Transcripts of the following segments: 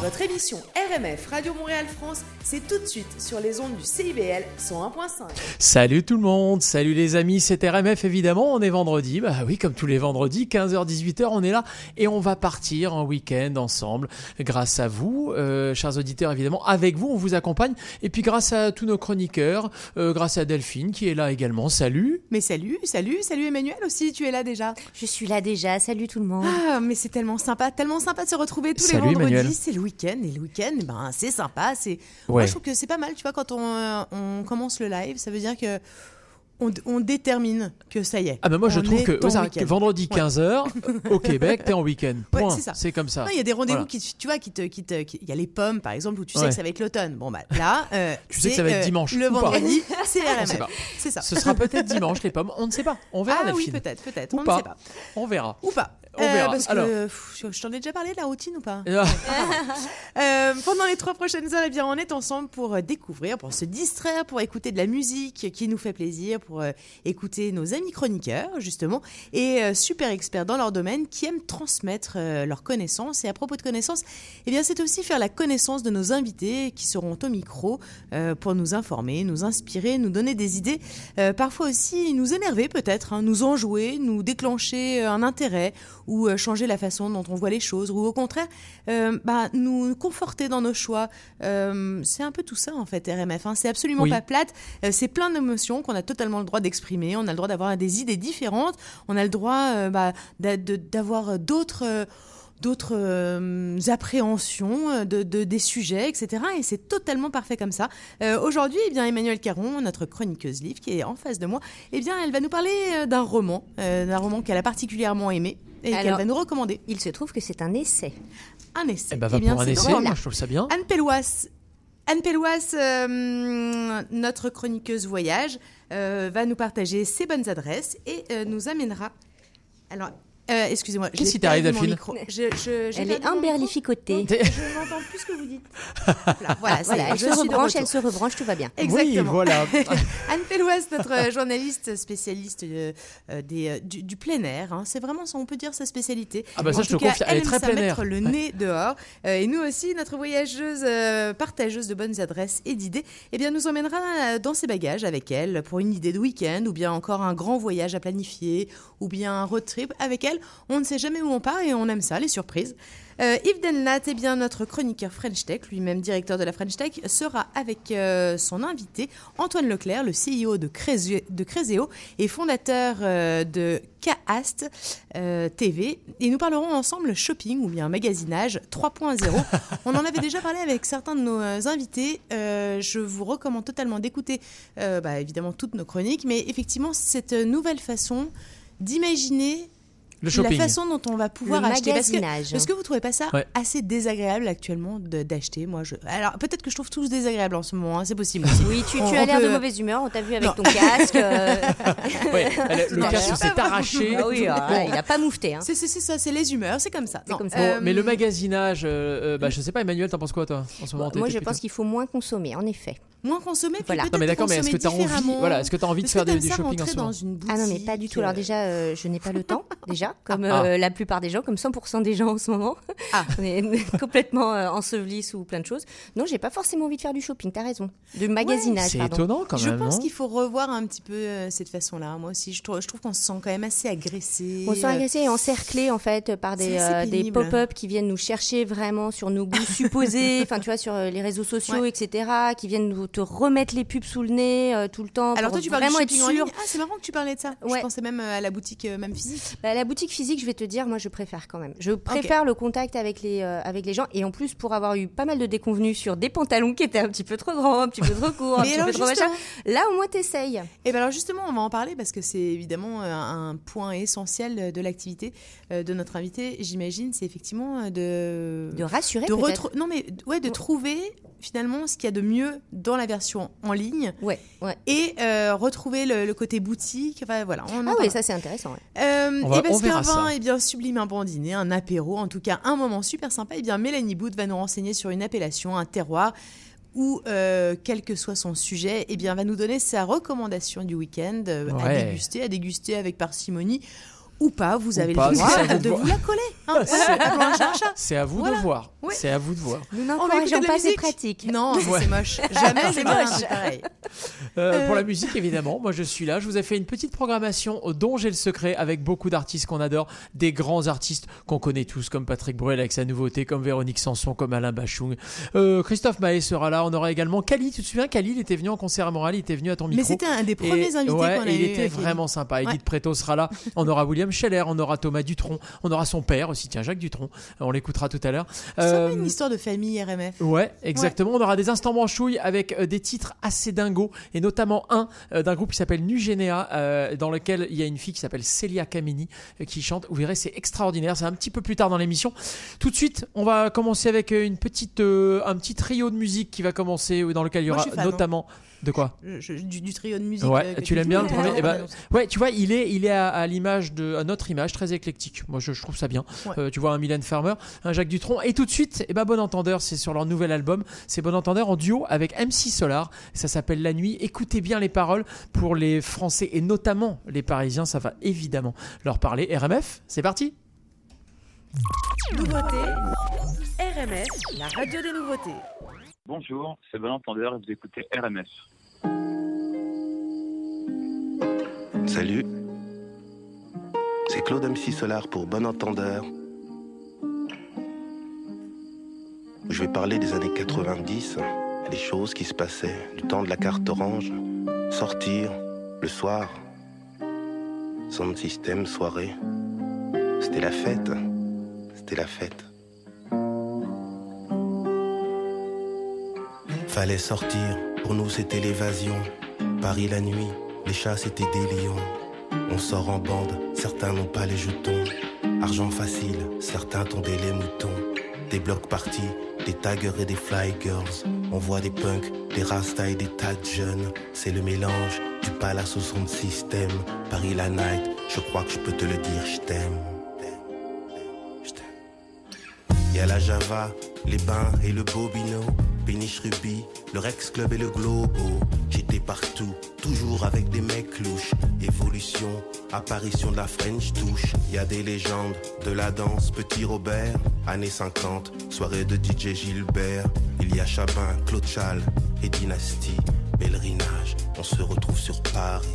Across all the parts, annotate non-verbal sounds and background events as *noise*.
Votre émission RMF Radio Montréal France, c'est tout de suite sur les ondes du CIBL 101.5. Salut tout le monde, salut les amis, c'est RMF évidemment, on est vendredi, bah oui comme tous les vendredis, 15h-18h on est là et on va partir en week-end ensemble grâce à vous, euh, chers auditeurs évidemment, avec vous on vous accompagne et puis grâce à tous nos chroniqueurs, euh, grâce à Delphine qui est là également, salut Mais salut, salut, salut Emmanuel aussi, tu es là déjà. Je suis là déjà, salut tout le monde. Ah, mais c'est tellement sympa, tellement sympa de se retrouver tous Salut, les vendredis. Emmanuel. C'est le week-end et le week-end, ben c'est sympa. C'est moi Ouais. je trouve que c'est pas mal, tu vois, quand on, euh, on commence le live, ça veut dire que on, on détermine que ça y est. Ah bah moi je trouve que, vendredi Ouais. 15h au *laughs* Québec t'es en week-end, Ouais, point, c'est ça. c'est comme ça. Il y a des rendez-vous Voilà. qui, tu vois, qui te, qui te, il y a les pommes par exemple où tu sais Ouais. que ça va être l'automne. Bon bah là, euh, *laughs* Tu sais que ça va être euh, dimanche, Le vendredi, *laughs* c'est pas. C'est ça. Ce sera peut-être dimanche les pommes, on ne sait pas, on verra Ah oui, Delphine. peut-être, peut-être. On pas. ne sait pas. On verra. Ou pas. On verra. parce que Alors. pff, je, je t'en ai déjà parlé de la routine ou pas *laughs* Euh, pendant les trois prochaines heures, eh bien, on est ensemble pour euh, découvrir, pour se distraire, pour écouter de la musique qui nous fait plaisir, pour euh, écouter nos amis chroniqueurs, justement, et euh, super experts dans leur domaine qui aiment transmettre euh, leurs connaissances. Et à propos de connaissances, eh bien, c'est aussi faire la connaissance de nos invités qui seront au micro euh, pour nous informer, nous inspirer, nous donner des idées, euh, parfois aussi nous énerver peut-être, hein, nous enjouer, nous déclencher euh, un intérêt ou euh, changer la façon dont on voit les choses, ou au contraire, euh, bah, nous conforter dans nos choix. Euh, c'est un peu tout ça en fait, RMF. hein. C'est absolument Oui. pas plate. C'est plein d'émotions qu'on a totalement le droit d'exprimer. On a le droit d'avoir des idées différentes. On a le droit bah, d'avoir d'autres. d'autres euh, appréhensions de, de- des sujets, etc. Et c'est totalement parfait comme ça. Euh, Aujourd'hui, eh bien, Emmanuel Caron, notre chroniqueuse livre, qui est en face de moi, eh bien, elle va nous parler d'un roman, euh, d'un roman qu'elle a particulièrement aimé et qu'elle va nous recommander. Il se trouve que c'est un essai. Un essai. Eh ben, va Eh bien, pour un essai, drôle. moi je trouve ça bien. Anne Pellouas, Anne euh, notre chroniqueuse voyage, euh, va nous partager ses bonnes adresses et euh, nous amènera. Alors, euh, excusez-moi. Qu'est-ce qui t'arrive, micro. Je- je- Elle est imberlificotée. Je *laughs* n'entends plus ce que vous dites. Voilà, *laughs* voilà, je se suis de rebranche, elle se rebranche, tout va bien. Exactement. Oui, voilà. *laughs* Anne Pellouas, notre euh, journaliste spécialiste euh, euh, des, du, du plein air. hein. C'est vraiment ça, on peut dire sa spécialité. Ah bah ça, En je tout te cas, confirme, elle est très plein air. mettre le nez dehors. Euh, et nous aussi, notre voyageuse euh, partageuse de bonnes adresses et d'idées, eh bien, nous emmènera dans ses bagages avec elle pour une idée de week-end ou bien encore un grand voyage à planifier ou bien un road trip avec elle. On ne sait jamais où on part et on aime ça, les surprises. Euh, Yves Denlat, eh bien, notre chroniqueur French Tech, lui-même directeur de la French Tech, sera avec euh, son invité Antoine Leclerc, le CEO de, Crésio- de Créséo et fondateur euh, de euh, TV. Et nous parlerons ensemble shopping ou bien magasinage 3.0. *laughs* On en avait déjà parlé avec certains de nos invités. Je vous recommande totalement d'écouter, bah, évidemment, toutes nos chroniques, mais effectivement, cette nouvelle façon d'imaginer Le la shopping. façon dont on va pouvoir Le acheter. Parce que, est-ce que vous trouvez pas ça Ouais. assez désagréable actuellement de- d'acheter Moi, je. Alors peut-être que je trouve tous désagréables en ce moment. hein, c'est possible. aussi. *laughs* Oui, tu, tu On- as l'air de mauvaise humeur, on t'a vu avec Non. ton casque. euh, *laughs* Ouais, elle- le casque s'est arraché. ah oui, ah, il a pas moufté. Hein. C'est c'est- c'est ça, c'est les humeurs, c'est comme ça. Non, comme ça. Bon, euh, mais le magasinage, euh, euh, bah, je sais pas, Emmanuel, t'en penses quoi toi en ce moment? Moi, je pense qu'il faut moins consommer, en effet. Moins consommer, Voilà. Non mais d'accord, mais est-ce que consommer t'as envie, voilà, est-ce que t'as envie de faire du, shopping en ce moment dans une Ah non, mais pas du tout. Alors euh, déjà, euh, je n'ai pas le temps, *laughs* déjà, comme Ah. euh, la plupart des gens, comme 100% des gens en ce moment. Ah. *laughs* On est *laughs* complètement euh, ensevelis sous plein de choses. Non, j'ai pas forcément envie de faire du shopping, t'as raison. De magasinage, C'est pardon. étonnant quand Je même. pense non qu'il faut revoir un petit peu euh, cette façon-là. Moi aussi, je trouve, je trouve qu'on se sent quand même assez agressé. On se sent agressé et encerclé en fait par des, C'est euh, des pop-up qui viennent nous chercher vraiment sur nos goûts supposés, enfin tu vois sur les réseaux sociaux, Ouais. etc., qui viennent nous te remettre les pubs sous le nez euh, tout le temps. Alors pour toi, tu parles du vraiment être shopping en ligne. sûr. Ah, c'est marrant que tu parlais de ça. Je Ouais. pensais même euh, à la boutique, euh, même physique. Bah, la boutique physique, je vais te dire, moi je préfère quand même. Je préfère le contact avec les, euh, avec les gens et en plus pour avoir eu pas mal de déconvenus sur des pantalons qui étaient un petit peu trop grands, un petit peu trop courts, un petit alors, peu trop machin. Là au moins t'essayes. Et bien alors justement, on va en parler parce que c'est évidemment un point essentiel de l'activité de notre invité. J'imagine, c'est effectivement de De rassurer de non mais ouais de trouver finalement ce qu'il y a de mieux dans la version en ligne Ouais, ouais. et euh, retrouver le, le côté boutique. Enfin voilà. On en Ah oui, ça c'est intéressant. ouais. Euh, On va- et parce qu'un vin est bien sublime un bon dîner, un apéro, en tout cas un moment super sympa, et bien Mélanie Bout va nous renseigner sur une appellation, un terroir, ou euh, quel que soit son sujet, et bien va nous donner sa recommandation du week-end euh, à déguster, à déguster avec parcimonie. Ou pas, vous Ou avez pas, le droit de vous la coller. hein. *laughs* C'est- à vous Voilà. de voir. Ouais. C'est à vous de voir. Nous On va écouter n'encourageons pas ces pratiques. Non, *laughs* Ouais. c'est moche. Jamais c'est moche. moche. pareil. Euh, Pour Euh. la musique, évidemment, moi je suis là. Je vous ai fait une petite programmation dont j'ai le secret avec beaucoup d'artistes qu'on adore, des grands artistes qu'on connaît tous, comme Patrick Bruel avec sa nouveauté, comme Véronique Sanson, comme Alain Bachung. Euh, Christophe Maé sera là. On aura également Kali. Tu te souviens, Kali, il était venu en concert à Montréal, il était venu à ton micro. Mais c'était un des Et- premiers invités ouais, qu'on a et il eu, était euh, vraiment sympa. Edith Ouais. Preto sera là. On aura William Scheller, on aura Thomas Dutronc, on aura son père aussi, tiens, Jacques Dutronc. On l'écoutera tout à l'heure. C'est un peu Euh, une histoire de famille RMF. Ouais, exactement. On aura des instants branchouilles avec euh, des titres assez dingos et notamment un euh, d'un groupe qui s'appelle Nugénéa euh, dans lequel il y a une fille qui s'appelle Celia Kamini euh, qui chante. Vous verrez, c'est extraordinaire. C'est un petit peu plus tard dans l'émission. Tout de suite, on va commencer avec euh, une petite, euh, un petit trio de musique qui va commencer euh, dans lequel il y aura fan, hein. De quoi Je- je- du, du trio de musique. Ouais, euh, que tu l'aimes bien, le premier Ouais, Eh ben, ouais, tu vois, il est, il est à, à l'image de, à notre image, très éclectique. Moi, je, je trouve ça bien. Ouais. Euh, tu vois un Mylène Farmer, un Jacques Dutronc, et tout de suite, eh ben, Bon Entendeur, c'est sur leur nouvel album. C'est Bon Entendeur en duo avec MC Solar. Ça s'appelle La Nuit. Écoutez bien les paroles pour les Français et notamment les Parisiens. Ça va évidemment leur parler. RMF, c'est parti. Nouveauté, RMF, la radio des nouveautés. Bonjour, c'est Bon Entendeur et vous écoutez RMF. Salut. C'est Claude MC Solar pour Bon Entendeur. Je vais parler des années 90, les choses qui se passaient, du temps de la carte orange, sortir, le soir, son système, soirée. C'était la fête. C'était la fête. Fallait sortir, pour nous c'était l'évasion. Paris la nuit, les chats c'était des lions. On sort en bande, certains n'ont pas les jetons. Argent facile, certains tondaient les moutons. Des blocs partis, des taggers et des fly girls. On voit des punks, des rastas et des tas de jeunes. C'est le mélange du palace au son de système. Paris la night, je crois que je peux te le dire, je t'aime. Je t'aime. Y a la Java, les bains et le Bobino, Péniche Ruby, le Rex Club et le Globo. J'étais partout, toujours avec des mecs louches. Évolution, apparition de la French touche. Y a des légendes, de la danse, Petit Robert, années 50, soirée de DJ Gilbert. Il y a Chabin, Claude Chal et Dynastie, pèlerinage. On se retrouve sur Paris.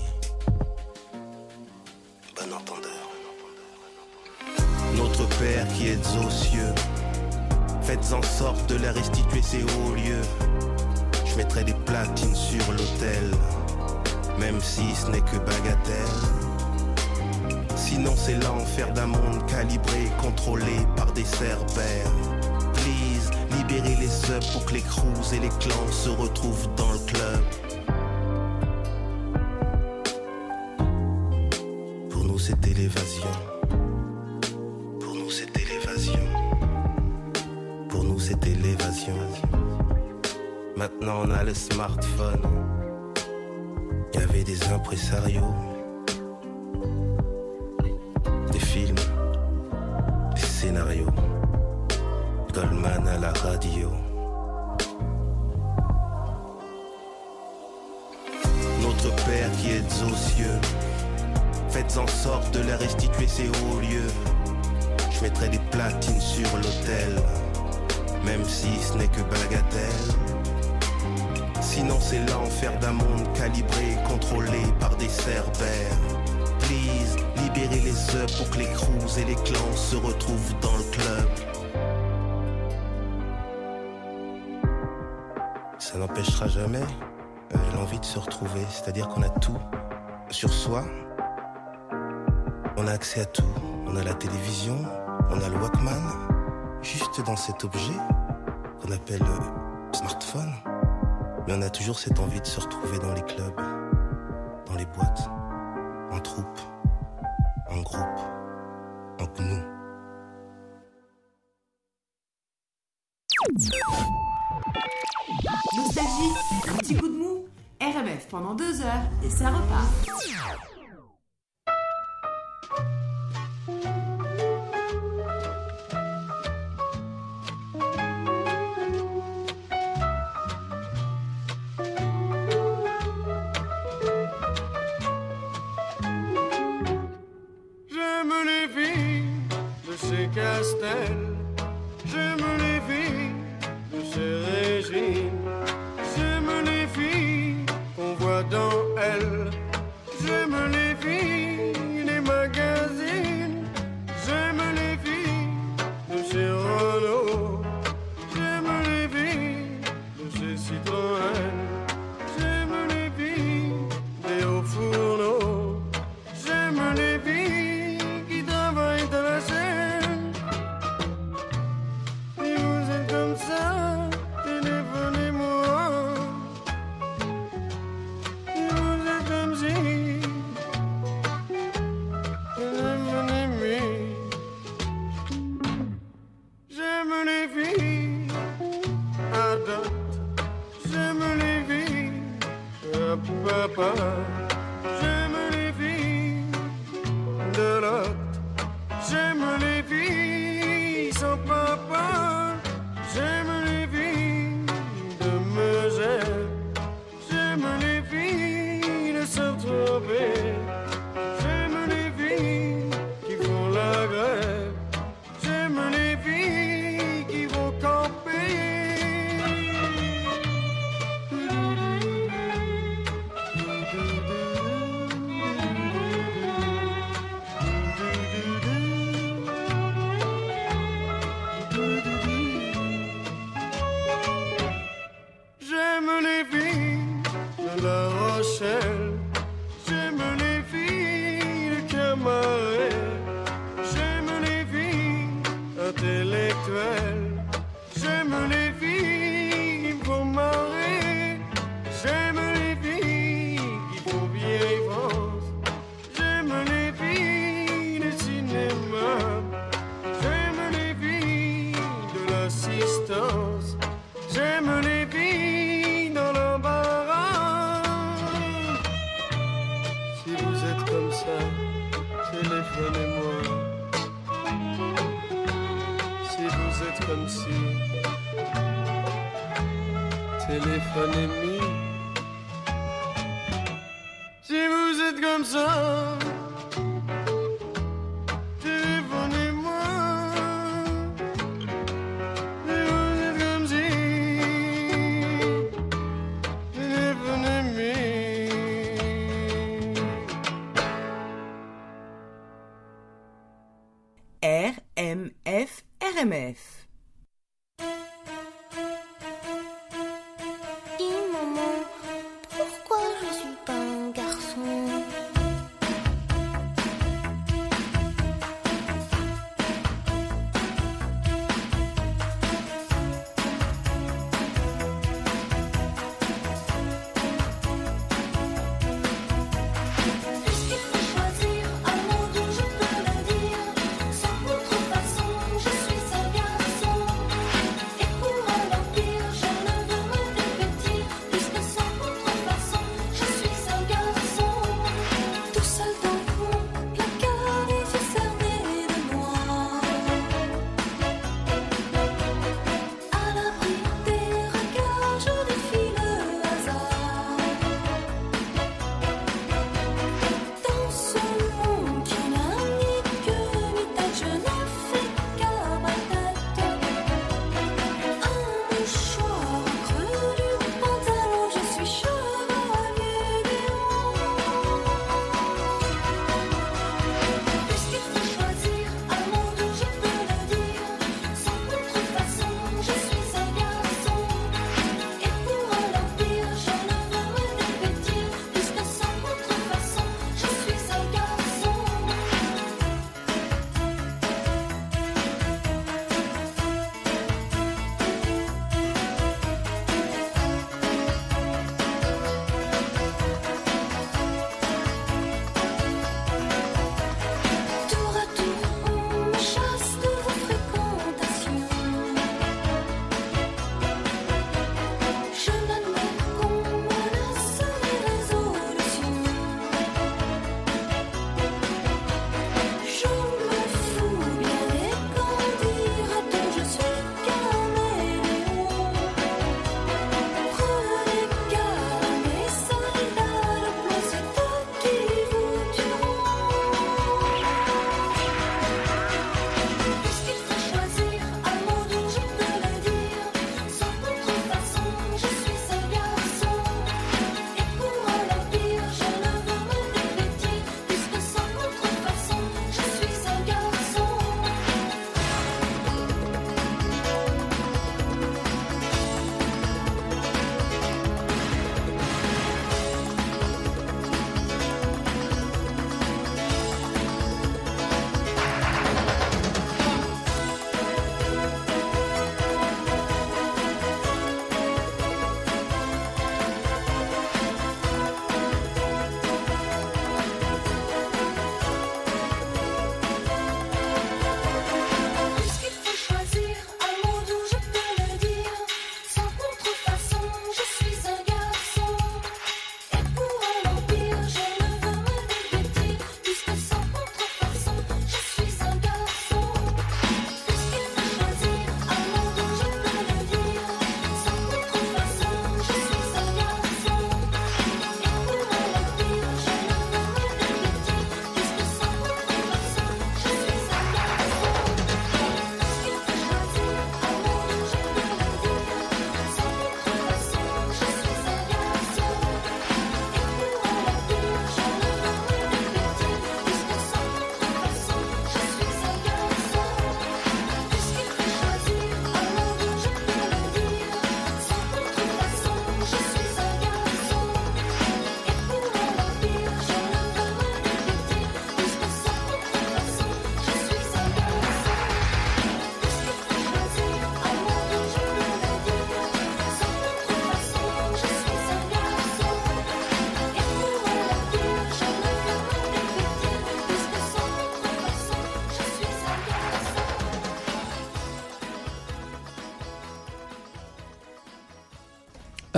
Bon entendeur. Notre Père qui êtes aux cieux, faites en sorte de leur restituer ces hauts lieux. Je mettrai des platines sur l'autel, même si ce n'est que bagatelle. Sinon c'est l'enfer d'un monde calibré, contrôlé par des cerbères. Please, libérez les subs pour que les crews et les clans se retrouvent dans le club. Pour nous c'était l'évasion. Maintenant on a le smartphone. Il y avait des impresarios. Des films. Des scénarios. Goldman à la radio. Notre Père qui êtes aux cieux. Faites en sorte de leur restituer ces hauts lieux. Je mettrai des platines sur l'autel, même si ce n'est que bagatelle. Sinon c'est l'enfer d'un monde calibré, contrôlé par des cerbères. Please, libérez les œufs pour que les crews et les clans se retrouvent dans le club. Ça n'empêchera jamais euh, l'envie de se retrouver, c'est-à-dire qu'on a tout sur soi, on a accès à tout. On a la télévision, on a le Walkman, juste dans cet objet qu'on appelle le smartphone. Mais on a toujours cette envie de se retrouver dans les clubs, dans les boîtes, en troupe, en groupe, en nous. Nostalgie, un petit coup de mou, RMF pendant deux heures et ça repart. Castel, je me l'ai téléphonez-moi. Si vous êtes comme si, téléphonez-moi. Si vous êtes comme ça.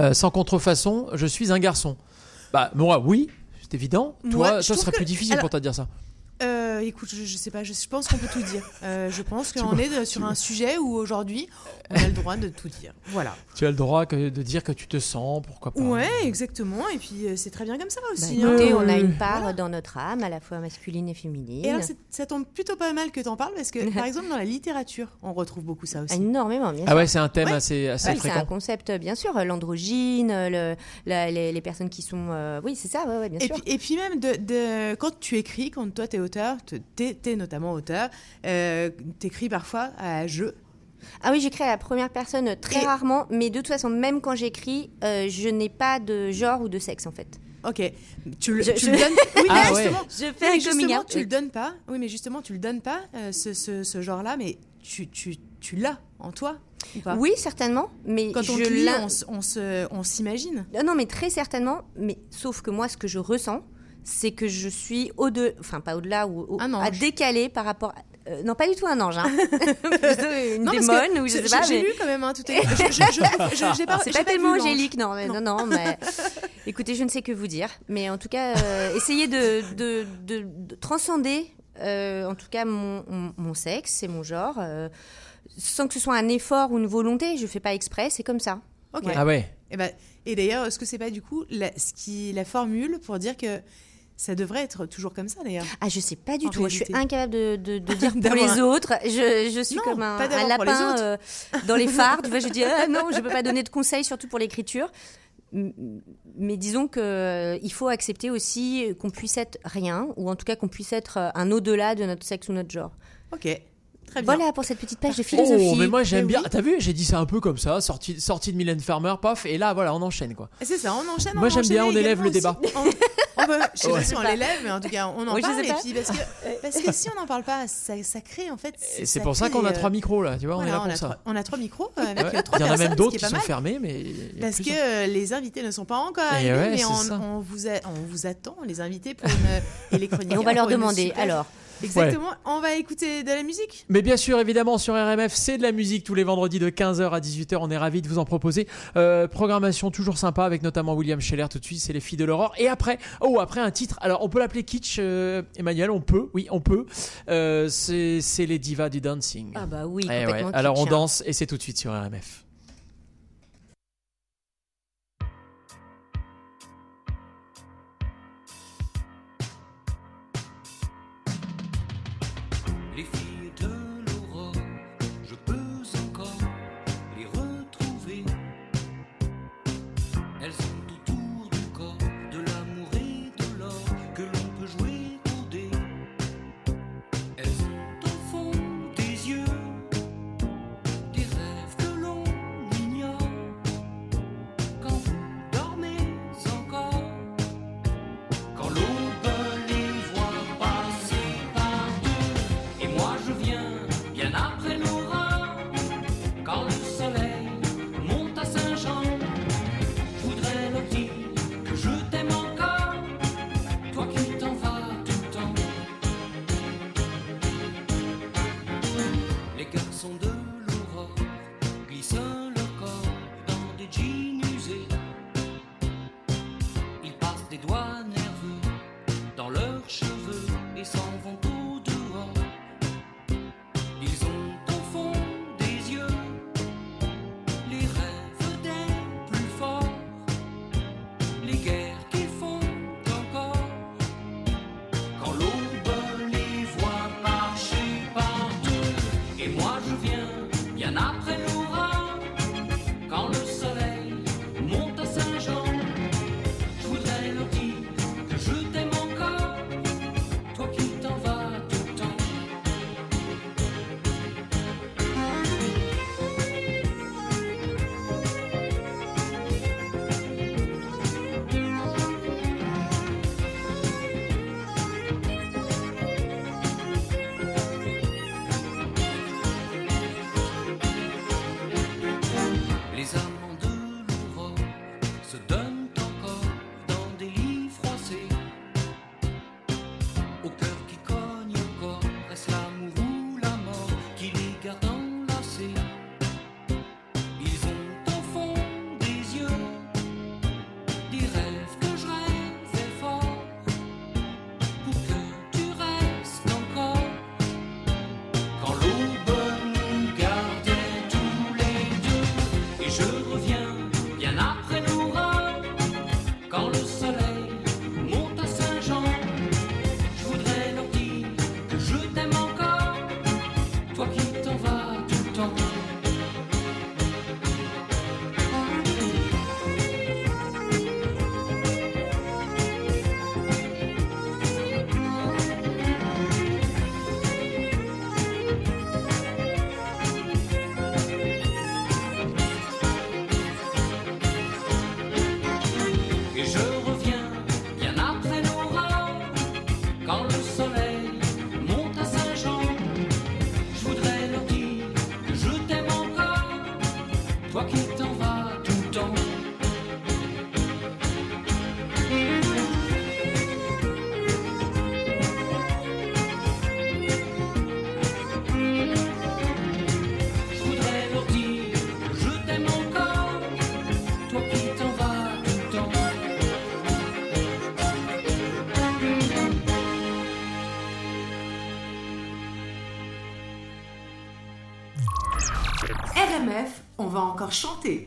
Euh, sans contrefaçon, je suis un garçon. Bah, moi, oui, c'est évident. Moi, Toi, je ça trouve serait que- plus difficile alors- pour toi de dire ça. Euh, écoute, je, je sais pas, je, je pense qu'on peut tout dire. Euh, je pense *laughs* qu'on est de- sur un sujet où aujourd'hui, on a le droit de tout dire. Voilà. Tu as le droit que- de dire que tu te sens, pourquoi pas. Ouais, exactement. Et puis, euh, c'est très bien comme ça Bah, aussi. écoutez, hein. on a une part dans notre âme, à la fois masculine et féminine. Et alors, ça tombe plutôt pas mal que t'en parles parce que, par *laughs* exemple, dans la littérature, on retrouve beaucoup ça aussi. Énormément, bien Ah sûr. ouais, c'est un thème Ouais. assez, assez Oui, c'est un fréquent. concept, bien sûr. L'androgyne, le, la- les, les personnes qui sont. euh, oui, c'est ça, ouais, ouais, bien Et sûr. puis, et puis même, de, de- quand tu écris, quand toi t'es auteur, te- t'es t'es notamment auteur, euh, t'écris parfois à jeu. Ah oui, j'écris à la première personne très Et- rarement, mais de toute façon, même quand j'écris, euh, je n'ai pas de genre ou de sexe en fait. Ok, tu le, Je- tu je- le donnes. *laughs* Oui, mais Ah ouais. justement, Je oui, fais mais justement, out. tu le donnes pas. Oui, mais justement, tu le donnes pas euh, ce, ce- ce genre-là, mais tu, tu, tu l'as en toi ou pas? Oui, certainement, mais Quand on je te lit, on, se- s'imagine. Euh, Non, mais très certainement. Mais sauf que moi, ce que je ressens, c'est que je suis au-delà, enfin pas au-delà ou au- Un à décaler par rapport. à- euh, non, pas du tout un ange, hein. *laughs* Une Non, démone ou je sais j'ai- pas. J'ai mais- lu quand même hein, tout *laughs* pas- C'est pas pas tellement angélique, non, mais- non, non, mais *laughs* écoutez, je ne sais que vous dire, mais en tout cas, euh, essayez de, de, de- de transcender, euh, en tout cas, mon, mon, mon sexe et mon genre, euh, sans que ce soit un effort ou une volonté. Je fais pas exprès, c'est comme ça. Ok. Ah ouais. Et, ben, et d'ailleurs, est-ce que c'est pas du coup la, ce qui, la formule pour dire que ça devrait être toujours comme ça d'ailleurs Ah, je sais pas du En tout. Je suis incapable de, de, de dire *laughs* pour les autres. Je, je suis Non, comme un, les lapin euh, dans les *laughs* phares. Tu vois, je dis ah, non, je peux pas donner de conseils, surtout pour l'écriture. Mais disons que euh, il faut accepter aussi qu'on puisse être rien, ou en tout cas qu'on puisse être euh, un au-delà de notre sexe ou notre genre. Ok, très bien. Voilà pour cette petite page de philosophie. Oh, mais moi j'aime Mais bien. oui. T'as vu, j'ai dit ça un peu comme ça, sortie sortie de Mylène Farmer, paf, et là voilà, on enchaîne quoi. C'est ça, on enchaîne. Moi, j'aime bien, on élève le débat. On, on peut- je sais Ouais. pas si on l'élève, mais en tout cas, on en Oui, parle. Et puis parce que, parce que si on n'en parle pas, ça, ça crée en fait. Et c'est pour ça qu'on a crée, trois euh, micros là, tu vois, voilà, on est là on, pour a ça. trois, on a trois micros euh, avec Ouais. euh, trois Il y en a même d'autres qui sont fermés, mais. Parce que euh, les invités ne sont pas encore ouais, mais on, vous attend, les invités, pour une, *laughs* et chroniqueurs Et on va leur demander. Alors, Exactement. On va écouter de la musique. Mais bien sûr, évidemment, sur RMF, c'est de la musique tous les vendredis de 15h à 18h. On est ravis de vous en proposer. Euh, programmation toujours sympa avec notamment William Scheller tout de suite. C'est les filles de l'aurore. Et après, oh, après un titre. Alors, on peut l'appeler kitsch, euh, Emmanuel. On peut, oui, on peut. Euh, c'est c'est les divas du dancing. ah bah oui, Eh ouais. complètement. Alors, on kitsch, hein. danse et c'est tout de suite sur RMF. Jesus. chanté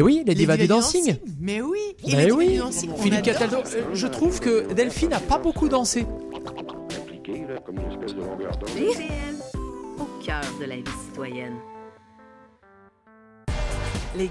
Mais oui, les, divas, du dancing. Mais oui, et oui. Philippe Cataldo, euh, je trouve que Delphine n'a pas beaucoup dansé.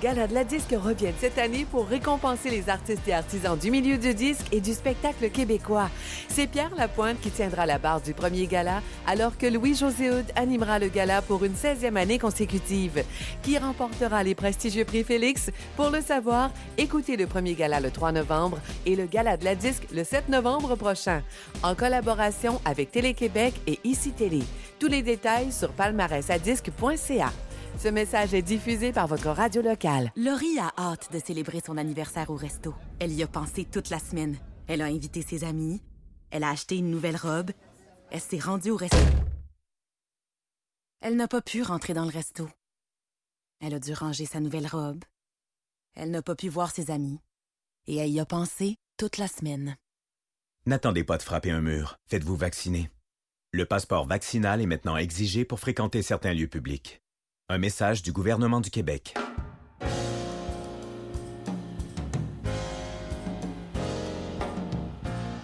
Les galas de la disque reviennent cette année pour récompenser les artistes et artisans du milieu du disque et du spectacle québécois. C'est Pierre Lapointe qui tiendra la barre du premier gala, alors que Louis-José Hood animera le gala pour une 16e année consécutive. Qui remportera les prestigieux prix Félix? Pour le savoir, écoutez le premier gala le 3 novembre et le gala de la disque le 7 novembre prochain, en collaboration avec Télé-Québec et ICI Télé. Tous les détails sur palmarèsadisque.ca. Ce message est diffusé par votre radio locale. Laurie a hâte de célébrer son anniversaire au resto. Elle y a pensé toute la semaine. Elle a invité ses amis. Elle a acheté une nouvelle robe. Elle s'est rendue au resto. Elle n'a pas pu rentrer dans le resto. Elle a dû ranger sa nouvelle robe. Elle n'a pas pu voir ses amis. Et elle y a pensé toute la semaine. N'attendez pas de frapper un mur. Faites-vous vacciner. Le passeport vaccinal est maintenant exigé pour fréquenter certains lieux publics. Un message du gouvernement du Québec.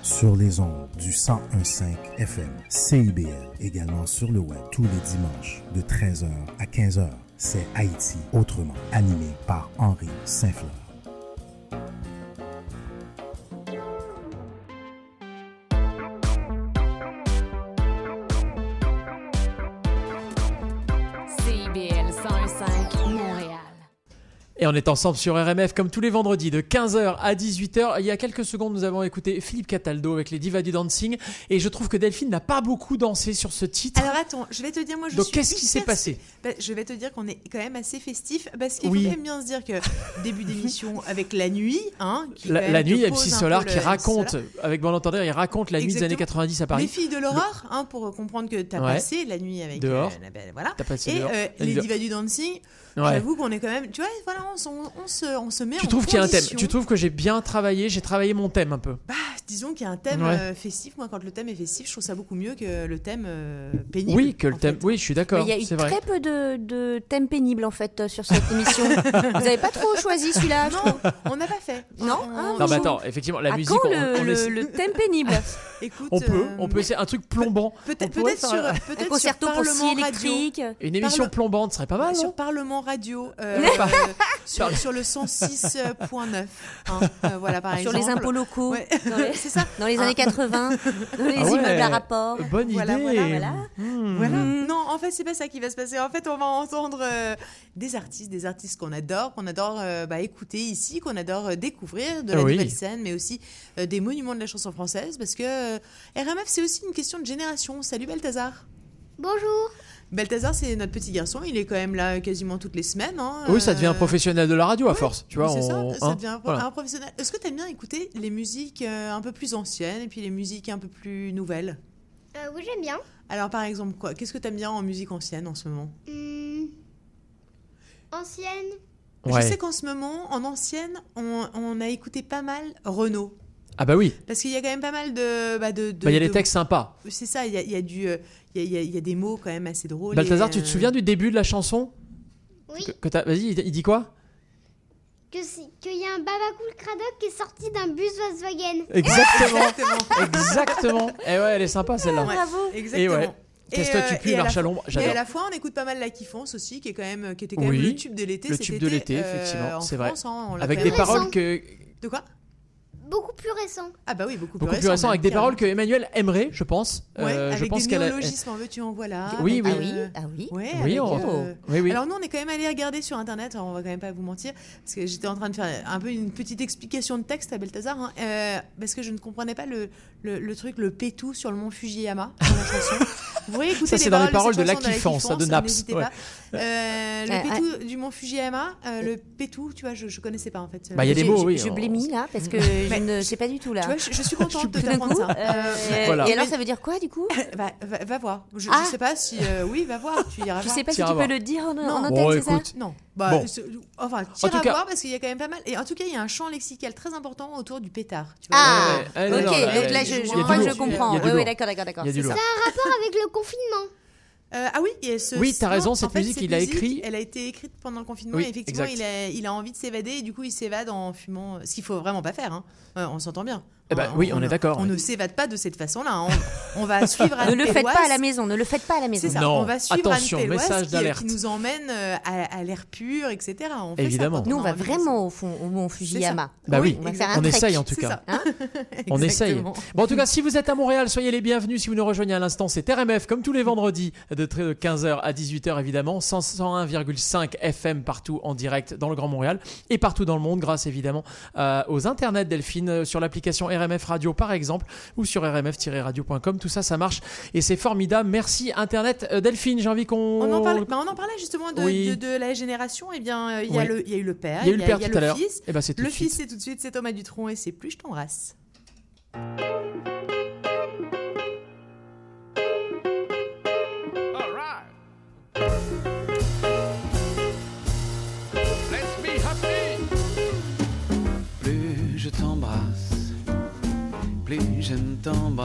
Sur les ondes du 1015 FM, CIBL, également sur le web tous les dimanches de 13h à 15h. C'est Haïti autrement, animé par Henri Saint-Fleur. Et on est ensemble sur RMF comme tous les vendredis de 15h à 18h. Il y a quelques secondes, nous avons écouté Philippe Cataldo avec les Divas du Dancing. Et je trouve que Delphine n'a pas beaucoup dansé sur ce titre. Alors attends, je vais te dire, moi je Donc, qu'est-ce qui s'est passé? Bah, Je vais te dire qu'on est quand même assez festif parce qu'il Oui. faut quand même bien se dire que début d'émission *laughs* avec la nuit, hein, qui La, la nuit, MC Solar qui raconte, Solar. avec bon entendeur, il raconte la nuit des années Exactement. 90 à Paris. Les filles de l'horreur, hein, pour comprendre que t'as Ouais. passé la nuit avec Dehors. euh, la belle- voilà. Passé Et dehors. euh, La les divas du dancing. Ouais. J'avoue qu'on est quand même, tu vois, voilà, on, se- on se, on se met Tu en trouves qu'il y a un thème. Tu trouves que j'ai bien travaillé J'ai travaillé mon thème un peu. Bah, disons qu'il y a un thème Ouais. euh, festif. Moi, quand le thème est festif, je trouve ça beaucoup mieux que le thème euh, pénible. Oui, que le thème. Oui, je suis d'accord. Il y a eu vrai. très peu de, de thèmes pénibles en fait euh, sur cette émission. *laughs* Vous n'avez pas trop choisi celui-là, trouve. On n'a pas fait. Non On- Ah, Non, mais attends, effectivement, la À musique, quand on, le, on le- essaie- le thème pénible? *laughs* Écoute, on peut, on peut essayer un truc plombant. Peut-être sur, un- peut-être Un sur concerto pour scie électrique. Une émission plombante serait pas mal, sur non? Parlement Radio, euh, *laughs* Par- euh, sur, sur le 106.9. hein, euh, voilà, par Sur exemple. les impôts locaux, Ouais. dans les- *laughs* c'est ça. Dans les Ah. années 80, dans les Ah ouais. immeubles à rapport. Bonne Voilà, idée. voilà, voilà. Hmm. Voilà. Non, en fait, c'est pas ça qui va se passer. En fait, on va entendre euh, des artistes, des artistes qu'on adore, qu'on adore euh, bah, écouter ici, qu'on adore euh, découvrir de la Oui. nouvelle scène, mais aussi euh, des monuments de la chanson française, parce que euh, RMF, c'est aussi une question de génération. Salut Balthazar. Bonjour. Balthazar, c'est notre petit garçon. Il est quand même là quasiment toutes les semaines. hein, Oui, ça devient un euh, professionnel de la radio à force. Tu vois, c'est ça, ça hein, devient un, voilà. un professionnel. Est-ce que tu aimes bien écouter les musiques euh, un peu plus anciennes et puis les musiques un peu plus nouvelles? Euh, oui, j'aime bien. Alors, par exemple, quoi Qu'est-ce que tu aimes bien en musique ancienne en ce moment? Hmm. Ancienne. Ouais. Je sais qu'en ce moment, en ancienne, on, on a écouté pas mal Renault. Ah bah oui. Parce qu'il y a quand même pas mal de. Bah, de, de- Bah, il y a des de- textes sympas. C'est ça, il y a, il y a du. Il y a, il y a- il y a des mots quand même assez drôles. Balthazar, et, tu te euh, souviens du début de la chanson? Oui. Que- que Vas-y, il dit quoi? Que c'est- Qu'il y a un Babacool Cradock qui est sorti d'un bus Volkswagen. Exactement. Exactement. Et ouais, elle est sympa celle-là. Ouais, Et Exactement. ouais. Qu'est-ce que tu euh, pues, et marche à l'ombre Et à J'adore. la fois, on écoute pas mal La Kiffance aussi, qui, est quand même, qui était quand même Oui, le tube de l'été. le tube de été, l'été, euh, effectivement, en c'est vrai. Hein, Avec des même- paroles que. De quoi? Beaucoup plus récent. Ah bah oui, beaucoup, Beaucoup plus récent, avec des paroles que Emmanuel aimerait, je pense. Ouais, Euh, avec je pense des qu'elle a- néologismes, en veux-tu, en voilà. Oui, euh, Ah oui. Ouais, Oui, avec, on- euh, oui, oui. Alors nous, on est quand même allé regarder sur Internet, on va quand même pas vous mentir, parce que j'étais en train de faire un peu une petite explication de texte à Balthazar, hein, euh, parce que je ne comprenais pas le, le, le truc, le pétou sur le mont Fujiyama dans la chanson. *laughs* Vous pourriez écouter Ça, c'est dans les paroles de chanson La Kiffance, ça, de Naps, n'hésitez ouais. Euh, le Euh, pétou du mont Fujiyama, euh, le pétou, tu vois, je, je connaissais pas en fait. Bah, il y a des Je- mots, oui, Je on- blémis là parce que *laughs* je ne sais pas du tout là. Tu vois, je, je suis contente de t'apprendre coup, ça. euh, Voilà. Et alors ça veut dire quoi du coup va, *coughs* va, va voir. Je, Ah. sais pas si. euh, oui, va voir. Tu iras Tu sais pas si tu peux le dire en, Non. en Bon, c'est ça. Non. Bah, Bon. enfin, tout cas- voir parce qu'il y a quand même pas mal. Et en tout cas, il y a un champ lexical très important autour du pétard. Tu vois. Ah, Ouais, ouais, ouais, ok, non, donc là, je, crois que comprends. Oui, oui, d'accord, d'accord, d'accord. Il y a. Un rapport avec le confinement. Euh, ah oui, et ce, Oui, t'as raison, en cette fait, musique, il a écrit- Elle a été écrite pendant le confinement Oui, et effectivement, il a, il a envie de s'évader et du coup, il s'évade en fumant. Ce qu'il faut vraiment pas faire. Hein. Ouais, on s'entend bien. Eh ben, oui, on est d'accord, On oui. ne s'évade pas de cette façon-là. hein. On, on va *laughs* suivre Ne Anne le faites Péloise. pas à la maison, ne le faites pas à la maison. C'est ça, Non, on va suivre attention, Anne message qui, d'alerte. qui nous emmène euh, à, à l'air pur, etc. On fait ça Évidemment. quand Nous, on va vraiment au fond, au mont Fujiyama. Bah oui, on on essaye en tout cas. ça. Hein *laughs* On essaye. Bon, en tout cas, si vous êtes à Montréal, soyez les bienvenus. Si vous nous rejoignez à l'instant, c'est RMF, comme tous les vendredis, de 15h à 18h, évidemment. 101,5 FM partout en direct dans le Grand Montréal et partout dans le monde, grâce évidemment euh, aux internets Delphine, euh, sur l'application RMF Radio par exemple, ou sur rmf-radio.com. Tout ça, ça marche et c'est formidable. Merci Internet. Euh, Delphine, j'ai envie qu'on. On en, parlait, bah, on en parlait justement de, Oui. de- de la génération. Eh bien, euh, il y, a Oui. le- il y a eu le père, Il y a eu le père tout à l'heure. fils. Eh ben, tout le fils, c'est tout de suite, c'est Thomas Dutronc et c'est plus je t'embrasse.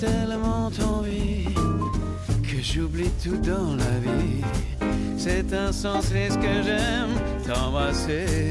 Tellement envie que j'oublie tout dans la vie. C'est insensé ce que j'aime t'embrasser.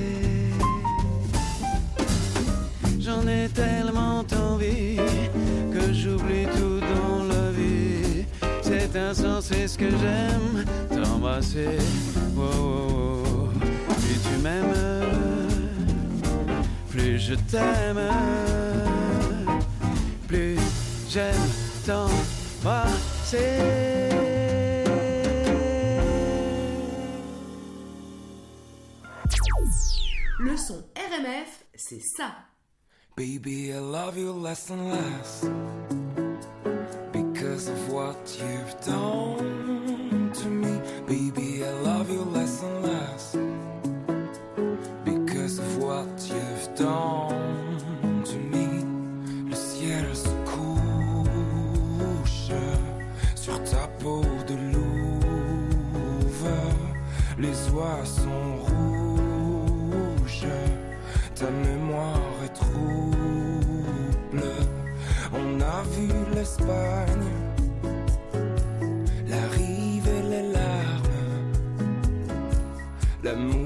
J'en ai tellement envie que j'oublie tout dans la vie. C'est insensé ce que j'aime t'embrasser. Oh, oh, oh. Plus tu m'aimes, plus je t'aime, plus j'aime t'embrasser. Le son RMF, c'est ça. Baby, I love you less and less because of what you've done to me. Baby, I love you less and less because of what you've done to me. Le ciel se couche sur ta peau de louve. Les oies sont rouges, ta l'Espagne, la rive et les larmes. L'amour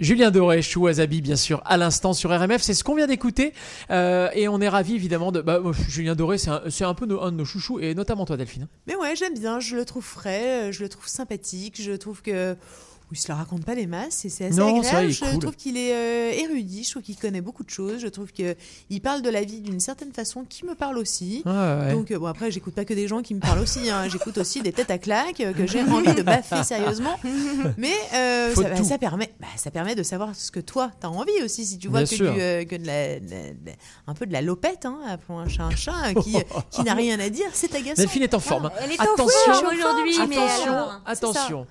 Julien Doré, Chou Wasabi, bien sûr, à l'instant sur RMF, c'est ce qu'on vient d'écouter. Euh, et on est ravis, évidemment, de. Bah, moi, Julien Doré, c'est un, peu un de nos chouchous, et notamment toi, Delphine. Mais ouais, j'aime bien, je le trouve frais, euh, je le trouve sympathique, je trouve que. Oui, il se la raconte pas les masses et c'est assez Non, agréable. je cool. trouve qu'il est euh, érudit, je trouve qu'il connaît beaucoup de choses, je trouve qu'il parle de la vie d'une certaine façon qui me parle aussi. Ouais. Donc, euh, bon, après, j'écoute pas que des gens qui me parlent aussi, hein. j'écoute aussi des têtes à claques euh, que j'ai *laughs* envie de baffer sérieusement. Mais euh, ça, bah, tout. ça permet, bah, ça permet de savoir ce que toi, tu as envie aussi. Si tu vois Bien que, du, euh, que de la, de la- de- un peu de la lopette, hein, appelons un chat un chat, hein, qui, *laughs* qui n'a rien à dire, c'est agaçant. Delphine est en forme. hein. Elle est en attention, forme aujourd'hui, mais attention, alors, c'est attention.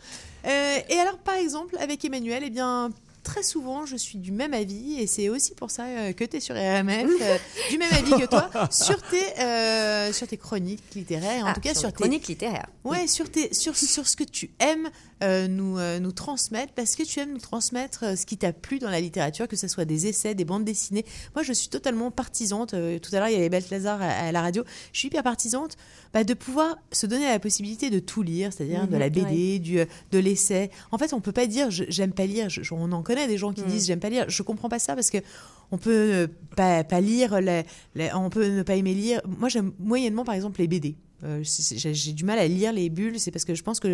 Euh, et alors, par exemple, avec Emmanuel, eh bien, très souvent, je suis du même avis, et c'est aussi pour ça euh, que tu es sur RMF, *laughs* euh, du même avis que toi, sur tes, euh, sur tes chroniques littéraires, en Ah, tout cas sur tes chroniques littéraires. Ouais, sur, tes, sur, sur ce que tu aimes euh, nous, nous transmettre, parce que tu aimes nous transmettre ce qui t'a plu dans la littérature, que ce soit des essais, des bandes dessinées. Moi, je suis totalement partisante. tout à l'heure, il y avait Balthazar à, à la radio. Je suis hyper partisante bah, de pouvoir se donner la possibilité de tout lire, c'est-à-dire de Mhm, la BD, ouais. du, de l'essai. En fait, on peut pas dire j'aime pas lire. Je- je- on en connaît des gens qui Mhm. disent j'aime pas lire. Je comprends pas ça parce que on peut euh, pas, pas lire, les- les- on peut ne pas aimer lire. Moi, j'aime moyennement, par exemple, les BD. Euh, j'ai du mal à lire les bulles, c'est parce que je pense que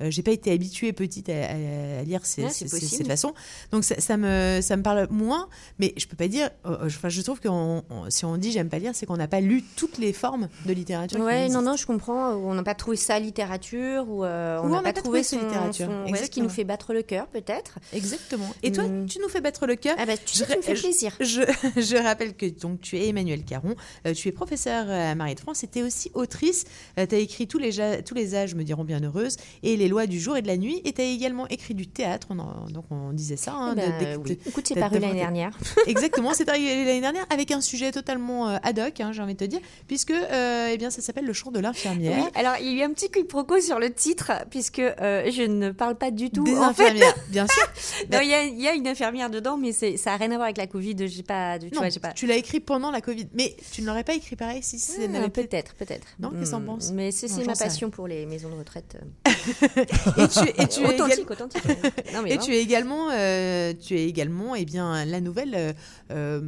euh, j'ai pas été habituée petite à, à- à lire ces, Ouais, ces- c'est ces- possible. cette façon. Donc ça, ça me ça me parle moins, mais je peux pas dire. euh, euh, Enfin, je trouve que on- on- si on dit j'aime pas lire, c'est qu'on n'a pas lu toutes les formes de littérature. Ouais, non, non, je comprends. On n'a pas trouvé sa littérature, ou euh, on n'a pas pas trouvé trouvé son littérature. son- ouais, ce qui nous fait battre le cœur, peut-être. Exactement. Et toi, Hmm. tu nous fais battre le cœur. Ah bah, tu sais, tu me fais plaisir. Je, *laughs* je rappelle que donc tu es Emmanuel Caron, euh, tu es professeur à Marie de France et tu es aussi autrice tu as écrit tous les, ja- tous les âges me diront bien heureuse et les lois du jour et de la nuit. Et tu as également écrit du théâtre. On en- donc on disait ça. hein, ben, de- d'écouter- oui. Écoute, c'est paru l'année dernière. *laughs* Exactement, c'est arrivé l'année dernière avec un sujet totalement euh, ad hoc, hein, j'ai envie de te dire, puisque euh, eh bien, ça s'appelle le chant de l'infirmière. Oui, alors il y a eu un petit quiproquo sur le titre, puisque euh, je ne parle pas du tout. Des en fait. infirmières, *laughs* bien sûr. Il y, y a une infirmière dedans, mais c'est- ça n'a rien à voir avec la Covid. J'ai pas, tu Non, tu l'as écrit pendant la Covid, mais tu ne l'aurais pas écrit pareil si ça Ah, peut-être, peut-être. Non, qu'est-ce que t'en penses Mais c'est ma passion pour les maisons de retraite. *laughs* et tu, et tu es authentique, authentique. *laughs* Non, mais et tu es également, euh, tu es également, eh bien, la nouvelle euh, euh,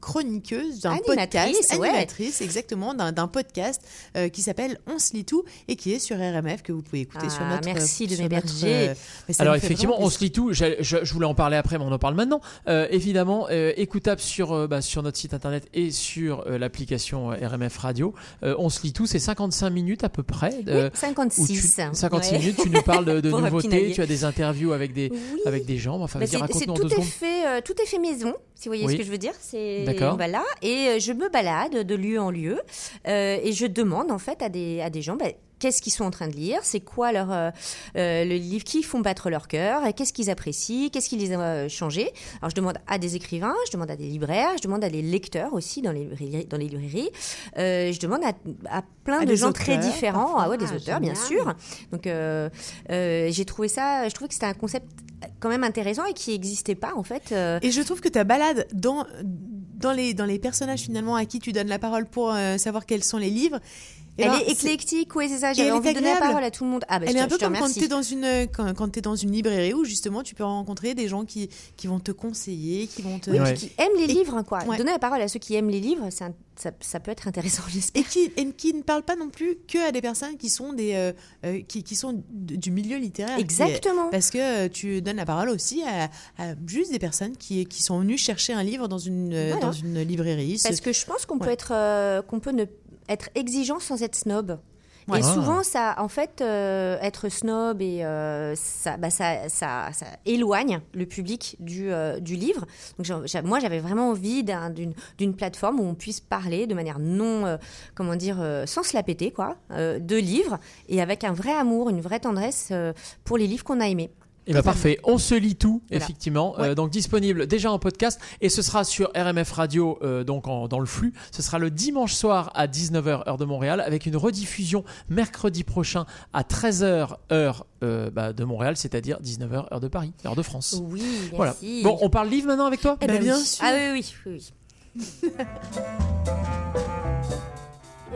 chroniqueuse d'un podcast, ouais. animatrice, exactement, d'un podcast euh, qui s'appelle On se lit tout et qui est sur RMF que vous pouvez écouter sur Ah, notre. merci de m'héberger. euh, Alors effectivement, on se lit tout. Je, je- je voulais en parler après, mais on en parle maintenant. Euh, évidemment, euh, écoutable sur, euh, bah, sur notre site internet et sur euh, l'application euh, RMF Radio. Euh, on se lit tout, c'est 55 minutes à peu près. euh, Oui, 56. où tu- 56 Ouais. minutes, tu nous parles de, *laughs* nouveautés, tu as des interviews avec des, avec des gens. Enfin, Bah, c'est- en tout deux est fait, euh, tout est fait maison, si vous voyez Oui. ce que je veux dire. Voilà, et euh, je me balade de lieu en lieu euh, et je demande en fait à des à des gens. bah, Qu'est-ce qu'ils sont en train de lire C'est quoi leur euh, euh, le livre qui font battre leur cœur Qu'est-ce qu'ils apprécient Qu'est-ce qui les a euh, changés Alors je demande à des écrivains, je demande à des libraires, je demande à des lecteurs aussi dans les librairies. Dans les librairies. Euh, je demande à, à plein À de gens très différents. Ah ouais, des auteurs bien génial. sûr. Donc j'ai trouvé ça, je trouvais que c'était un concept quand même intéressant et qui n'existait pas en fait. Et je trouve que ta balade dans, dans, les, dans les personnages finalement à qui tu donnes la parole pour euh, savoir quels sont les livres. Elle est éclectique, oui, c'est ça. J'avais envie de donner la parole à tout le monde. Ah, bah, Elle je est un peu comme quand tu es dans une quand, quand t'es dans une librairie où justement tu peux rencontrer des gens qui, qui vont te conseiller, qui vont te Oui, puis qui aiment les Et- livres, quoi. ouais. Donner la parole à ceux qui aiment les livres, c'est un- ça, ça peut être intéressant, *laughs* j'espère. et qui, et qui ne parlent pas non plus que à des personnes qui sont des euh, euh, qui, qui sont du milieu littéraire. Exactement. Qui- Parce que euh, tu donnes la parole aussi à, à juste des personnes qui, qui sont venues chercher un livre dans une euh, Voilà. dans une librairie. Parce Ce- que je pense qu'on peut Ouais. être, euh, qu'on peut ne être exigeant sans être snob. Ouais. Et Ah. souvent, ça, en fait, euh, être snob et euh, ça, bah, ça, ça, ça éloigne le public du, euh, du livre. Donc, moi, j'avais vraiment envie d'un- d'une plateforme où on puisse parler de manière non, comment dire, sans se la péter, quoi, de livres et avec un vrai amour, une vraie tendresse pour les livres qu'on a aimés. Et bah parfait, on se lit tout, Voilà. effectivement. Ouais. Euh, donc disponible déjà en podcast et ce sera sur RMF Radio, euh, donc en- dans le flux. Ce sera le dimanche soir à 19h heure de Montréal avec une rediffusion mercredi prochain à 13h heure euh, bah, de Montréal, c'est-à-dire 19h heure de Paris, heure de France. Oui, Voilà. merci. Bon, on parle livre maintenant avec toi Eh ben Bah, bien oui. sûr. Ah oui, oui, oui. oui. *laughs*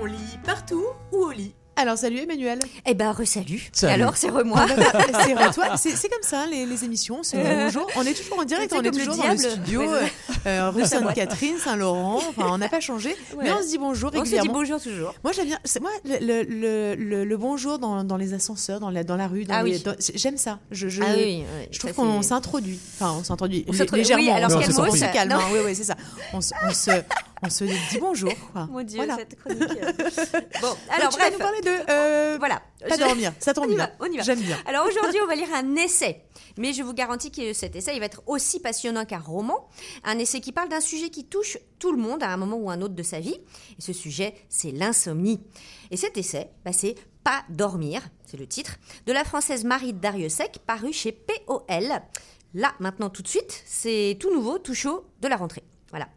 On lit partout ou au lit Alors salut Emmanuel. Eh ben, re-salut. Salut. Alors, c'est re-moi. Ah, bah, bah, c'est re- toi, c'est c'est comme ça les, les émissions. C'est bonjour. On est toujours en direct, on est le toujours dans le studio, euh, euh, rue. Sainte-Catherine, Saint-Laurent. Enfin, on n'a pas changé, Ouais. mais on se dit bonjour On se régulièrement. dit bonjour toujours. Moi j'aime bien. c'est- Moi le, le, le, le- le bonjour dans, dans les ascenseurs, dans la dans la rue, dans Ah oui. dans- j'aime ça. Je, je, Ah oui, je trouve ça, qu'on c'est- s'introduit. Enfin, on s'introduit On légèrement. oui, alors on, se- on se calme. hein, oui, oui, c'est ça. On, se- on se dit bonjour. quoi. Mon Dieu, Voilà. cette chronique. euh. *laughs* bon, Alors, alors tu vas bref. nous parler de euh, Voilà. pas Je- dormir. Ça tombe On bien. va, on y va. J'aime bien. Alors *laughs* aujourd'hui, on va lire un essai. Mais je vous garantis que cet essai, il va être aussi passionnant qu'un roman. Un essai qui parle d'un sujet qui touche tout le monde à un moment ou un autre de sa vie. Et ce sujet, c'est l'insomnie. Et cet essai, bah, c'est Pas dormir, c'est le titre, de la française Marie Dariussec, paru chez POL. Là, maintenant, tout de suite, c'est tout nouveau, tout chaud de la rentrée. Voilà.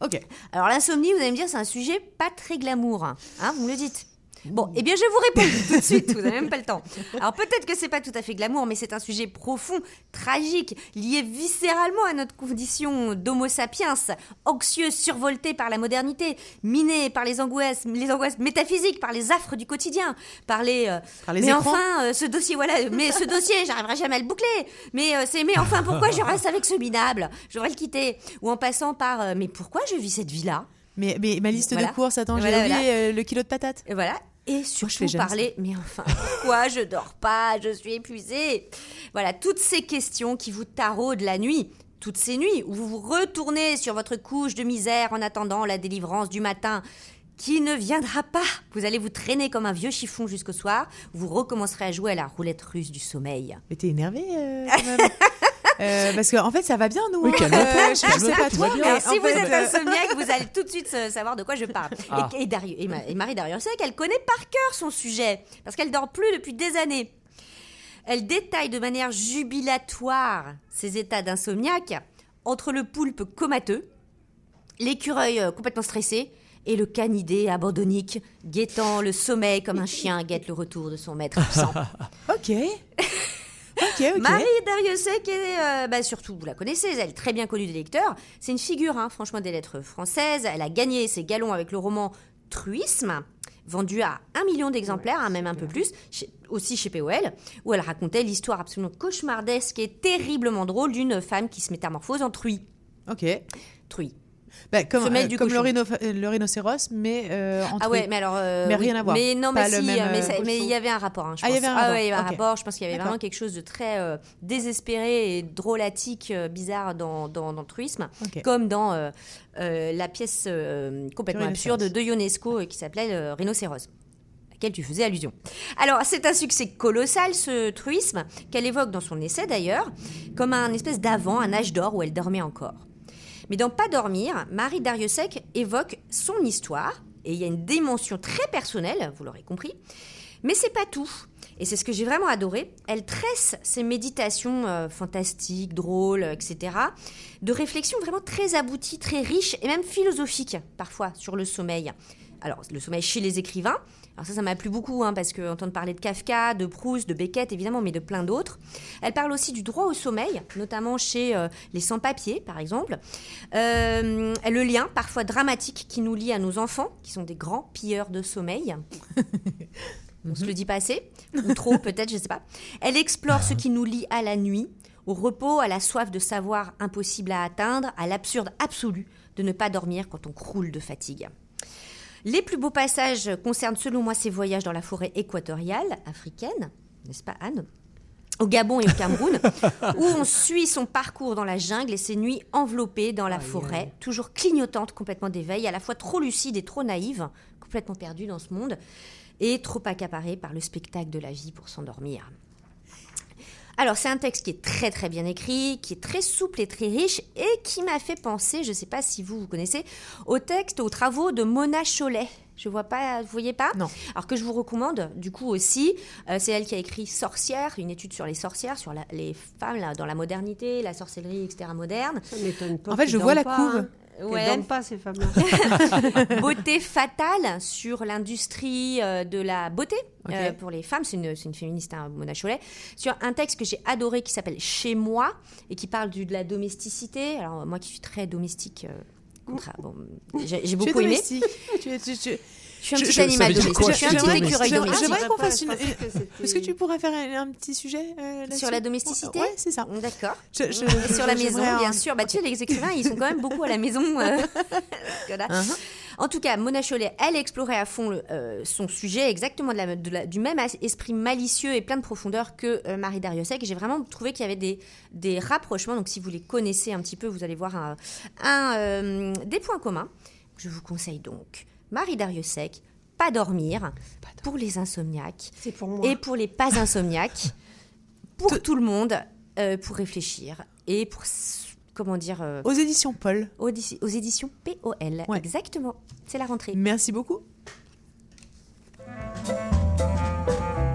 Ok. Alors l'insomnie, vous allez me dire, c'est un sujet pas très glamour. Hein, Hein, vous me le dites Bon, eh bien, je vais vous répondre tout de suite, vous n'avez même pas le temps. Alors, peut-être que c'est pas tout à fait glamour, mais c'est un sujet profond, tragique, lié viscéralement à notre condition d'homo sapiens, anxieux, survolté par la modernité, miné par les angoisses, les angoisses métaphysiques, par les affres du quotidien, par les. euh, Par les mais écrans. enfin, euh, ce dossier, voilà, mais ce dossier, j'arriverai jamais à le boucler. Mais euh, c'est, mais enfin, pourquoi je reste avec ce minable? Je devrais le quitter. Ou en passant par, mais pourquoi je vis cette vie-là? Mais, mais ma liste Voilà. de courses, attends, j'ai Voilà, oublié voilà. euh, le kilo de patates. Et voilà. Et surtout jamais parler, mais enfin, pourquoi je dors pas, je suis épuisée. Voilà, toutes ces questions qui vous taraudent la nuit, toutes ces nuits où vous vous retournez sur votre couche de misère en attendant la délivrance du matin qui ne viendra pas. Vous allez vous traîner comme un vieux chiffon jusqu'au soir, vous recommencerez à jouer à la roulette russe du sommeil. Mais t'es énervé euh, quand même? *laughs* Euh, parce qu'en en fait, ça va bien, nous. Oui, hein. Euh, je calme-toi, sais pas toi, mais Alors, si vous fait, êtes euh, insomniaque, vous allez tout de suite savoir de quoi je parle. Ah. Et, et, Dario- et, Ma- et Marie Dariussec, elle connaît par cœur son sujet, parce qu'elle dort plus depuis des années. Elle détaille de manière jubilatoire ses états d'insomniaque entre le poulpe comateux, l'écureuil euh, complètement stressé et le canidé abandonnique guettant le sommeil comme un chien guette le retour de son maître absent. *laughs* Ok. Marie Dariussec est, euh, bah, surtout, vous la connaissez, elle est très bien connue des lecteurs. C'est une figure, hein, franchement, des lettres françaises. Elle a gagné ses galons avec le roman Truisme, vendu à un million d'exemplaires, hein, même un peu plus, chez- aussi chez POL, où elle racontait l'histoire absolument cauchemardesque et terriblement drôle d'une femme qui se métamorphose en truie. Ok. Truie. Bah, comme euh, du comme le, cochon. rhino- euh, le rhinocéros, mais euh, Ah ouais, truie. mais alors. euh, mais oui. rien à voir. Mais non, Pas mais si, il y avait un rapport. hein, je Ah, il y pense. avait un Ah rapport. ouais, il y avait un rapport. Je pense qu'il y avait vraiment quelque chose de très désespéré et drôlatique, bizarre dans, dans, dans le truisme, comme dans la pièce complètement absurde de Ionesco qui s'appelait Rhinocéros à laquelle tu faisais allusion. Alors, c'est un succès colossal, ce truisme, qu'elle évoque dans son essai d'ailleurs, comme un espèce d'avant, un âge d'or où elle dormait encore. Mais dans Pas dormir, Marie Dariussec évoque son histoire, et il y a une dimension très personnelle, vous l'aurez compris, mais c'est pas tout. Et c'est ce que j'ai vraiment adoré. Elle tresse ses méditations euh, fantastiques, drôles, etc., de réflexions vraiment très abouties, très riches et même philosophiques, parfois, sur le sommeil. Alors, le sommeil chez les écrivains, alors ça, ça m'a plu beaucoup, hein, parce qu'entendre parler de Kafka, de Proust, de Beckett, évidemment, mais de plein d'autres. Elle parle aussi du droit au sommeil, notamment chez euh, les sans-papiers, par exemple. Euh, le lien, parfois dramatique, qui nous lie à nos enfants, qui sont des grands pilleurs de sommeil. *laughs* On se le dit pas assez, ou trop peut-être, je sais pas. Elle explore ce qui nous lie à la nuit, au repos, à la soif de savoir impossible à atteindre, à l'absurde absolu de ne pas dormir quand on croule de fatigue. Les plus beaux passages concernent selon moi ses voyages dans la forêt équatoriale africaine, n'est-ce pas Anne? Au Gabon et au Cameroun, *laughs* où on suit son parcours dans la jungle et ses nuits enveloppées dans la forêt, toujours clignotantes complètement d'éveil, à la fois trop lucide et trop naïve, complètement perdue dans ce monde, et trop accaparée par le spectacle de la vie pour s'endormir. Alors, c'est un texte qui est très très bien écrit, qui est très souple et très riche, et qui m'a fait penser, je ne sais pas si vous vous connaissez, au texte, aux travaux de Mona Chollet. Je vois pas, vous voyez pas? Non. Alors que je vous recommande, du coup aussi, euh, c'est elle qui a écrit Sorcière, une étude sur les sorcières, sur la- les femmes là, dans la modernité, la sorcellerie, etc. moderne. Ça m'étonne pas. En fait, je vois la pas, couve. hein. Ouais. dorment pas, ces femmes-là. *laughs* beauté fatale sur l'industrie euh, de la beauté euh, pour les femmes. C'est une, c'est une féministe, hein, Mona Chollet. Sur un texte que j'ai adoré qui s'appelle Chez moi et qui parle du, de la domesticité. Alors, moi qui suis très domestique, euh, contra- bon, j'ai j'ai Tu es beaucoup aimé. domestique. *laughs* Tu es- tu- tu- Je suis un petit animal domestique. Je suis un petit écureuil J'aimerais domestique. j'aimerais qu'on fasse une. Est-ce que tu pourrais faire un, un petit sujet euh, Sur la domesticité? Ouais, c'est ça. D'accord. Je- je- Et sur la maison, bien sûr. Bah, tu sais, les écrivains, ils sont quand même beaucoup à la maison. euh, *laughs* *laughs* voilà. Uh-huh. En tout cas, Mona Chollet, elle explorait à fond le- euh, son sujet, exactement de la- de la- du même esprit malicieux et plein de profondeur que euh, Marie Dariussec. J'ai vraiment trouvé qu'il y avait des, des rapprochements. Donc, si vous les connaissez un petit peu, vous allez voir un, un, euh, des points communs. Je vous conseille donc Marie Dariussec, Pas dormir, pour les insomniaques C'est pour moi. et pour les pas insomniaques, *laughs* pour tout le monde, euh, pour réfléchir et pour, comment dire, euh, Aux éditions Paul. aux, aux éditions POL. Ouais. Exactement, c'est la rentrée. Merci beaucoup.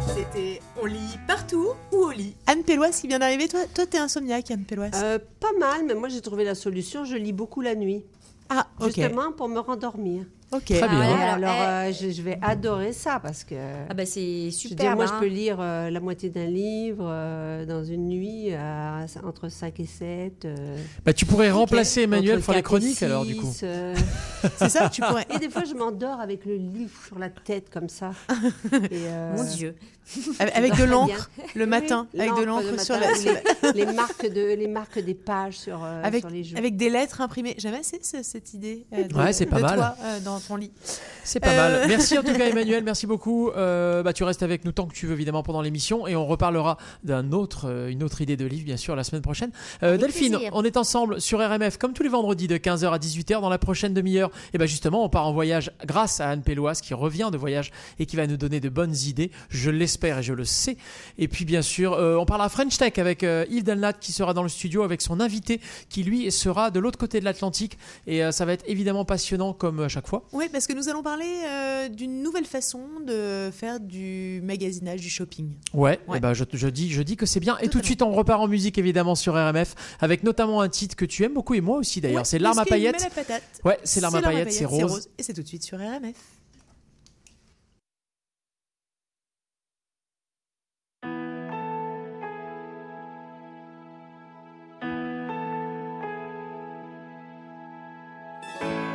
C'était On lit partout ou au lit Anne Péloise qui vient d'arriver. Toi, toi t'es insomniaque, Anne Péloise. Euh, pas mal, mais moi j'ai trouvé la solution. Je lis beaucoup la nuit. ah, ok. Justement pour me rendormir. Ok. Très bien. Ah ouais, Alors, alors, euh, je, je vais adorer ça parce que. Ah bah c'est je veux super. dire, moi, je peux lire euh, la moitié d'un livre euh, dans une nuit entre 5 et 7. euh, Bah, tu pourrais remplacer Emmanuel pour les chroniques alors du coup. euh, *laughs* C'est ça, tu pourrais. Et des fois, je m'endors avec le livre sur la tête comme ça. *laughs* Et, euh, Mon Dieu. Avec, de l'encre le matin. Oui, avec de le l'encre sur la. les, les marques de, les marques des pages sur, euh, Avec, sur les joues. avec des lettres imprimées. Ce- cette idée. euh, de- Ouais, c'est pas de mal. toi, euh, dans, lit. C'est pas Euh, mal. Merci en tout cas *laughs* Emmanuel, merci beaucoup. Euh, bah, tu restes avec nous tant que tu veux évidemment pendant l'émission et on reparlera d'un autre, euh, une autre idée de livre bien sûr la semaine prochaine. Euh, Delphine, plaisir. on est ensemble sur RMF comme tous les vendredis de 15h à 18h dans la prochaine demi-heure. Et ben justement on part en voyage grâce à Anne Péloise qui revient de voyage et qui va nous donner de bonnes idées. Je l'espère et je le sais. Et puis bien sûr euh, on parlera French Tech avec euh, Yves Delnat qui sera dans le studio avec son invité qui lui sera de l'autre côté de l'Atlantique et euh, ça va être évidemment passionnant comme à chaque fois. Oui, parce que nous allons parler euh, d'une nouvelle façon de faire du magasinage, du shopping. Ouais, Ouais. eh ben je, je dis, je dis que c'est bien. Et tout de suite, on repart en musique évidemment sur RMF avec notamment un titre que tu aimes beaucoup et moi aussi d'ailleurs. Ouais, c'est L'arme à paillettes. Ouais, c'est L'arme à paillettes, c'est rose. Et c'est tout de suite sur RMF.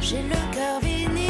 J'ai le cœur vinyle